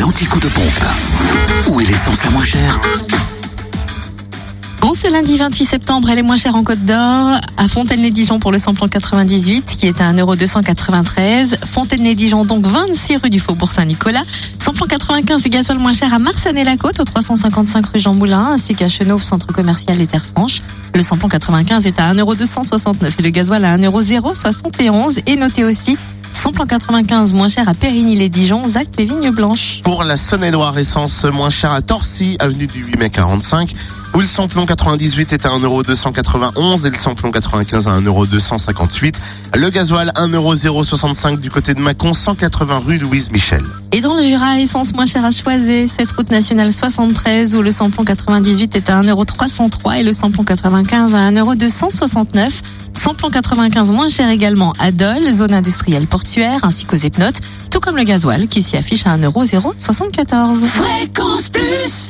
l'anti-coup de pompe. Où est l'essence la moins chère En ce lundi 28 septembre, elle est moins chère en Côte d'Or, à Fontaine-les-Dijon pour le samplon 98, qui est à 1,293€. Fontaine-les-Dijon, donc 26 rue du Faubourg Saint-Nicolas. Samplon 95 et gasoil moins cher à Marsanne-et-la-Côte, au 355 rue Jean Moulin, ainsi qu'à Chenauve, centre commercial Les Terres Franches. Le samplon 95 est à 1,269€ et le gasoil à 1,071€. Et notez aussi, samplon 95 moins cher à Périgny-les-Dijon, Zac les Vignes Blanches. Pour la Saône-et-Loire, essence moins chère à Torcy, avenue du 8 mai 45, où le samplon 98 est à 1,291€ et le samplon 95 à 1,258€. Le gasoil 1,065€ du côté de Mâcon, 180 rue Louise Michel. Et dans le Jura, essence moins chère à Choisey, cette route nationale 73 où le samplon 98 est à 1,303€ et le samplon 95 à 1,269€. Samplon 95 moins cher également à Dole, zone industrielle portuaire, ainsi qu'aux Epnotes, tout comme le gasoil qui s'y affiche à 1,074€. Fréquence Plus